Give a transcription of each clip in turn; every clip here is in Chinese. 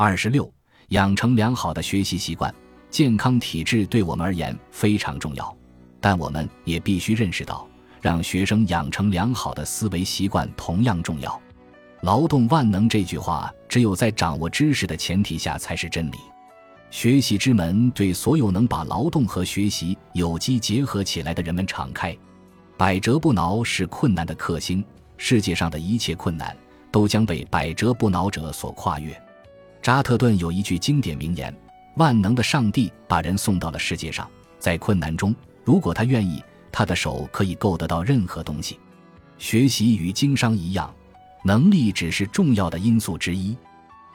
二十六，养成良好的学习习惯，健康体质对我们而言非常重要，但我们也必须认识到，让学生养成良好的思维习惯同样重要。劳动万能这句话，只有在掌握知识的前提下才是真理。学习之门对所有能把劳动和学习有机结合起来的人们敞开。百折不挠是困难的克星，世界上的一切困难都将被百折不挠者所跨越。扎特顿有一句经典名言：“万能的上帝把人送到了世界上，在困难中，如果他愿意，他的手可以够得到任何东西。”学习与经商一样，能力只是重要的因素之一。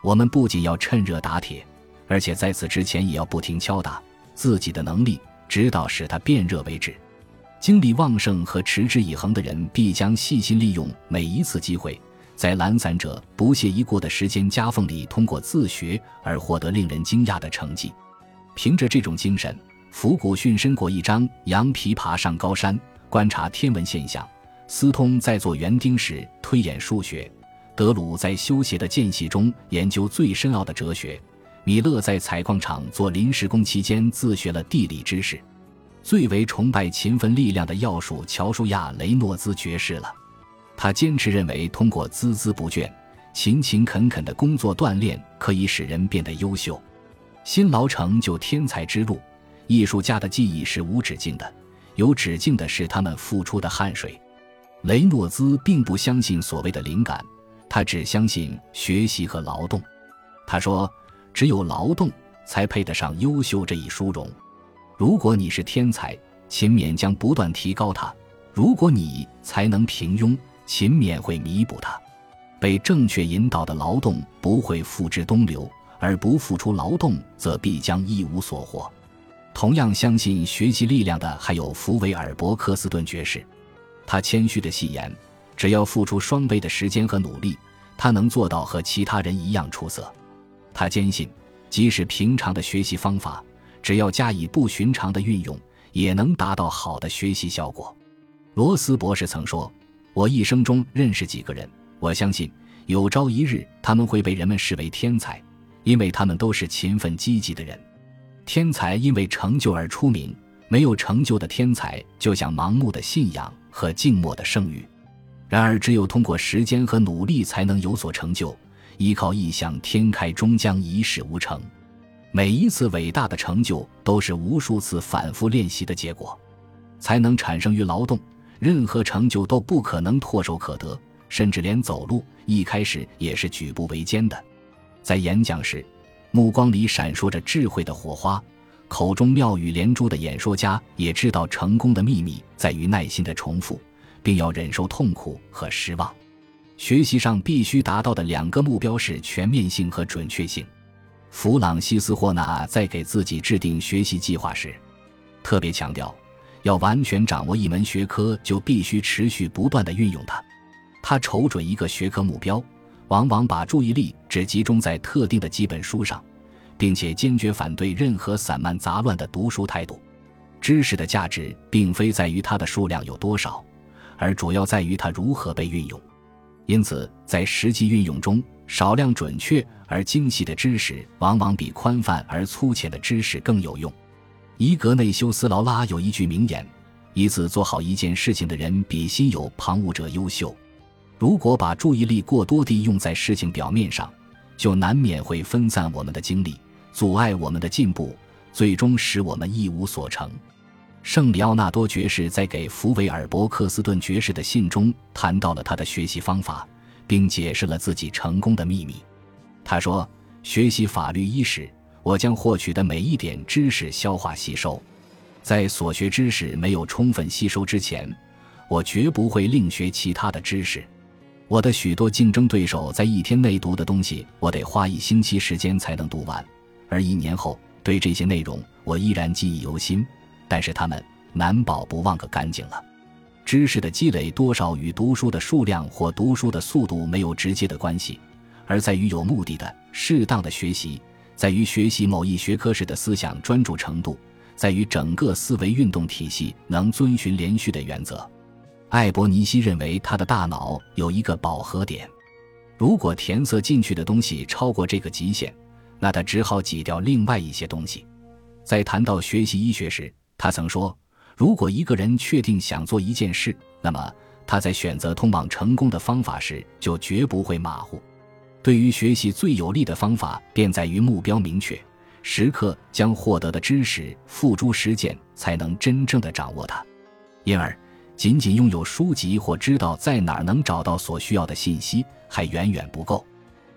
我们不仅要趁热打铁。而且在此之前，也要不停敲打自己的能力，直到使它变热为止。精力旺盛和持之以恒的人，必将细心利用每一次机会，在懒散者不屑一顾的时间夹缝里，通过自学而获得令人惊讶的成绩。凭着这种精神，福古逊身过一张羊皮爬上高山，观察天文现象；斯通在做园丁时推演数学；德鲁在修鞋的间隙中研究最深奥的哲学。米勒在采矿场做临时工期间自学了地理知识，最为崇拜勤奋力量的要数乔舒亚·雷诺兹爵士了。他坚持认为，通过孜孜不倦、勤勤恳恳的工作锻炼，可以使人变得优秀。辛劳成就天才之路，艺术家的技艺是无止境的，有止境的是他们付出的汗水。雷诺兹并不相信所谓的灵感，他只相信学习和劳动。他说。只有劳动才配得上优秀这一殊荣。如果你是天才，勤勉将不断提高它；如果你才能平庸，勤勉会弥补它。被正确引导的劳动不会付之东流，而不付出劳动则必将一无所获。同样相信学习力量的还有福维尔·伯克斯顿爵士，他谦虚的戏言：只要付出双倍的时间和努力，他能做到和其他人一样出色。他坚信，即使平常的学习方法，只要加以不寻常的运用，也能达到好的学习效果。罗斯博士曾说：“我一生中认识几个人，我相信有朝一日他们会被人们视为天才，因为他们都是勤奋积极的人。天才因为成就而出名，没有成就的天才就像盲目的信仰和静默的声誉。然而，只有通过时间和努力，才能有所成就。”依靠异想天开，终将一事无成。每一次伟大的成就，都是无数次反复练习的结果，才能产生于劳动。任何成就都不可能唾手可得，甚至连走路一开始也是举步维艰的。在演讲时，目光里闪烁着智慧的火花，口中妙语连珠的演说家也知道，成功的秘密在于耐心的重复，并要忍受痛苦和失望。学习上必须达到的两个目标是全面性和准确性。弗朗西斯·霍纳在给自己制定学习计划时，特别强调，要完全掌握一门学科，就必须持续不断地运用它。他瞅准一个学科目标，往往把注意力只集中在特定的几本书上，并且坚决反对任何散漫杂乱的读书态度。知识的价值并非在于它的数量有多少，而主要在于它如何被运用。因此，在实际运用中，少量准确而精细的知识往往比宽泛而粗浅的知识更有用。伊格内修斯·劳拉有一句名言：“一次做好一件事情的人，比心有旁骛者优秀。”如果把注意力过多地用在事情表面上，就难免会分散我们的精力，阻碍我们的进步，最终使我们一无所成。圣里奥纳多爵士在给福维尔伯克斯顿爵士的信中谈到了他的学习方法，并解释了自己成功的秘密。他说：“学习法律伊始，我将获取的每一点知识消化吸收。在所学知识没有充分吸收之前，我绝不会另学其他的知识。我的许多竞争对手在一天内读的东西，我得花一星期时间才能读完；而一年后，对这些内容，我依然记忆犹新。”但是他们难保不忘个干净了。知识的积累多少与读书的数量或读书的速度没有直接的关系，而在于有目的的、适当的学习，在于学习某一学科时的思想专注程度，在于整个思维运动体系能遵循连续的原则。艾伯尼希认为他的大脑有一个饱和点，如果填塞进去的东西超过这个极限，那他只好挤掉另外一些东西。在谈到学习医学时，他曾说：“如果一个人确定想做一件事，那么他在选择通往成功的方法时，就绝不会马虎。对于学习最有利的方法，便在于目标明确，时刻将获得的知识付诸实践，才能真正的掌握它。因而，仅仅拥有书籍或知道在哪儿能找到所需要的信息，还远远不够。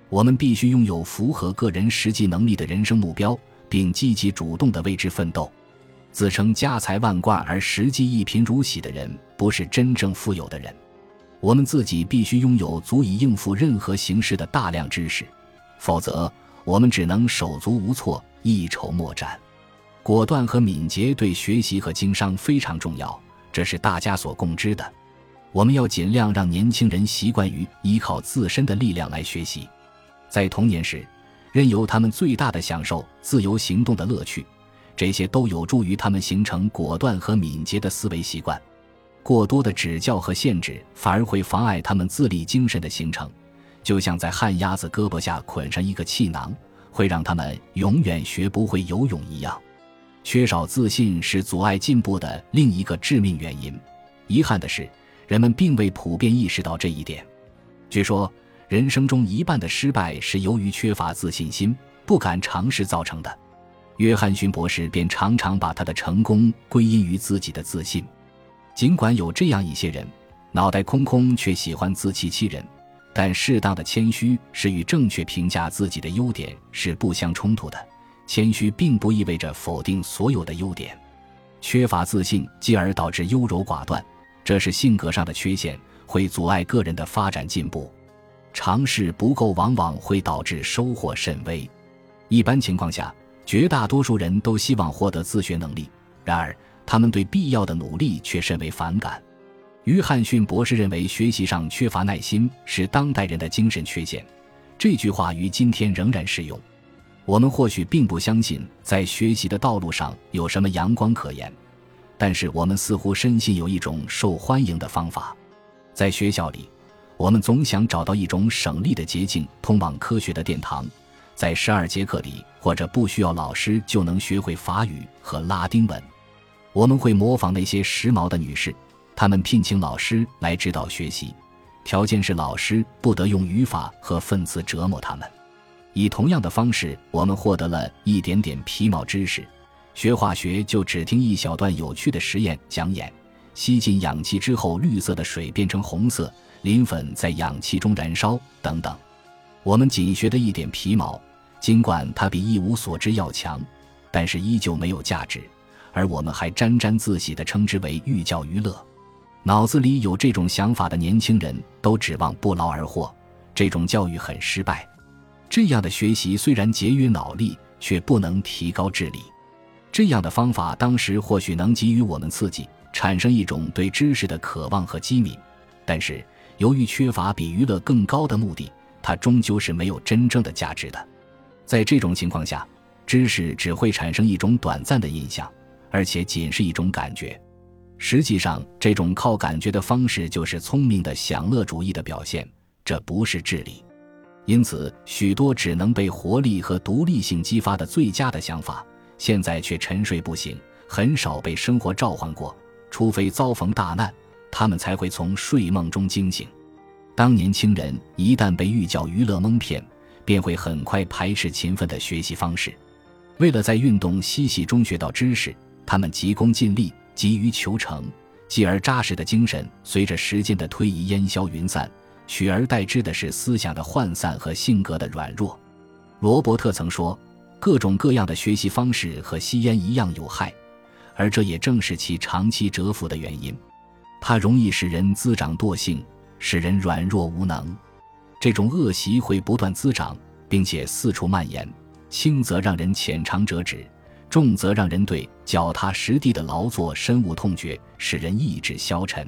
我们必须拥有符合个人实际能力的人生目标，并积极主动地为之奋斗。自称家财万贯而实际一贫如洗的人，不是真正富有的人。我们自己必须拥有足以应付任何形式的大量知识，否则我们只能手足无措、一筹莫展。果断和敏捷对学习和经商非常重要。这是大家所共知的。我们要尽量让年轻人习惯于依靠自身的力量来学习，在童年时，任由他们最大的享受自由行动的乐趣，这些都有助于他们形成果断和敏捷的思维习惯。过多的指教和限制反而会妨碍他们自立精神的形成，就像在旱鸭子胳膊下捆上一个气囊，会让他们永远学不会游泳一样。缺少自信是阻碍进步的另一个致命原因。遗憾的是，人们并未普遍意识到这一点。据说，人生中一半的失败是由于缺乏自信心、不敢尝试造成的。约翰逊博士便常常把他的成功归因于自己的自信。尽管有这样一些人，脑袋空空却喜欢自欺欺人，但适当的谦虚是与正确评价自己的优点是不相冲突的。谦虚并不意味着否定所有的优点，缺乏自信继而导致优柔寡断，这是性格上的缺陷，会阻碍个人的发展进步。尝试不够往往会导致收获甚微。一般情况下，绝大多数人都希望获得自学能力，然而他们对必要的努力却甚为反感。约翰逊博士认为，学习上缺乏耐心是当代人的精神缺陷，这句话于今天仍然适用。我们或许并不相信在学习的道路上有什么阳光可言，但是我们似乎深信有一种受欢迎的方法。在学校里，我们总想找到一种省力的捷径通往科学的殿堂。在十二节课里，或者不需要老师就能学会法语和拉丁文。我们会模仿那些时髦的女士，她们聘请老师来指导学习，条件是老师不得用语法和分词折磨她们。以同样的方式，我们获得了一点点皮毛知识。学化学就只听一小段有趣的实验讲演：吸进氧气之后，绿色的水变成红色，磷粉在氧气中燃烧等等。我们仅学的一点皮毛，尽管它比一无所知要强，但是依旧没有价值。而我们还沾沾自喜地称之为寓教于乐。脑子里有这种想法的年轻人都指望不劳而获，这种教育很失败。这样的学习虽然节约脑力，却不能提高智力。这样的方法当时或许能给予我们刺激，产生一种对知识的渴望和机敏，但是由于缺乏比娱乐更高的目的，它终究是没有真正的价值的。在这种情况下，知识只会产生一种短暂的印象，而且仅是一种感觉。实际上，这种靠感觉的方式就是聪明的享乐主义的表现，这不是智力。因此，许多只能被活力和独立性激发的最佳的想法，现在却沉睡不醒，很少被生活召唤过。除非遭逢大难，他们才会从睡梦中惊醒。当年轻人一旦被寓教于乐蒙骗，便会很快排斥勤奋的学习方式。为了在运动嬉戏中学到知识，他们急功近利，急于求成，继而扎实的精神随着时间的推移烟消云散。取而代之的是思想的涣散和性格的软弱。罗伯特曾说：“各种各样的学习方式和吸烟一样有害，而这也正是其长期蛰伏的原因。它容易使人滋长惰性，使人软弱无能。这种恶习会不断滋长，并且四处蔓延，轻则让人浅尝辄止，重则让人对脚踏实地的劳作深恶痛绝，使人意志消沉。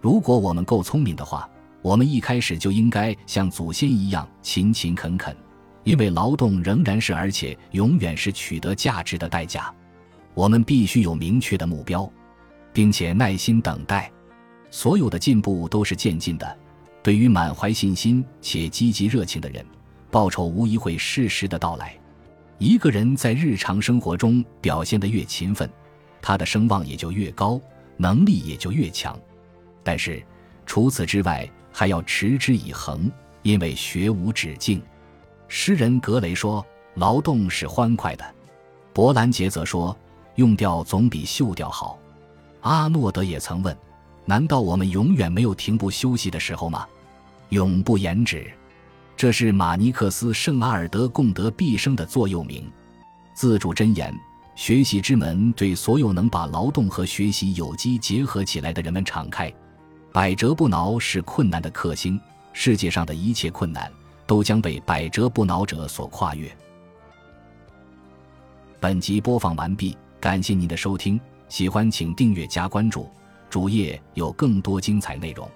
如果我们够聪明的话。”我们一开始就应该像祖先一样勤勤恳恳，因为劳动仍然是而且永远是取得价值的代价。我们必须有明确的目标，并且耐心等待。所有的进步都是渐进的。对于满怀信心且积极热情的人，报酬无疑会适时的到来。一个人在日常生活中表现得越勤奋，他的声望也就越高，能力也就越强。但是除此之外，还要持之以恒，因为学无止境。诗人格雷说：“劳动是欢快的。”伯兰杰则说：“用掉总比锈掉好。”阿诺德也曾问：“难道我们永远没有停步休息的时候吗？”永不言止。这是马尼克斯·圣阿尔德贡德毕生的座右铭。自主箴言：学习之门对所有能把劳动和学习有机结合起来的人们敞开。百折不挠是困难的克星，世界上的一切困难都将被百折不挠者所跨越。本集播放完毕，感谢您的收听，喜欢请订阅加关注，主页有更多精彩内容。